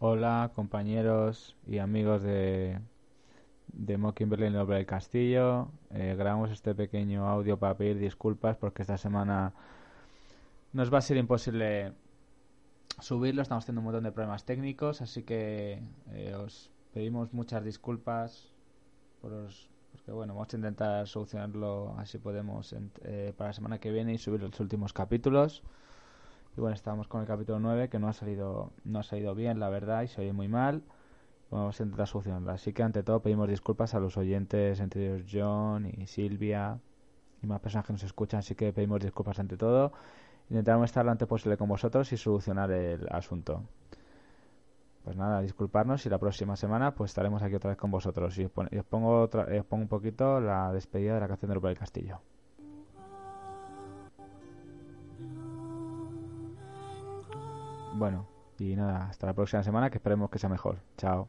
Hola compañeros y amigos de, de Mocking Berlin Over el Castillo. Eh, grabamos este pequeño audio para pedir disculpas porque esta semana nos va a ser imposible subirlo. Estamos teniendo un montón de problemas técnicos, así que eh, os pedimos muchas disculpas por os- porque bueno, vamos a intentar solucionarlo así podemos en- eh, para la semana que viene y subir los últimos capítulos. Y bueno, estábamos con el capítulo 9 que no ha salido no ha salido bien, la verdad, y se oye muy mal. Vamos a intentar solucionarlo. Así que ante todo pedimos disculpas a los oyentes, entre ellos John y Silvia y más personas que nos escuchan, así que pedimos disculpas ante todo. Intentaremos estar lo antes posible con vosotros y solucionar el asunto. Pues nada, disculparnos y la próxima semana pues estaremos aquí otra vez con vosotros. Y os, pongo, otra- os pongo un poquito la despedida de la canción de Europa del Castillo. Bueno, y nada, hasta la próxima semana que esperemos que sea mejor. Chao.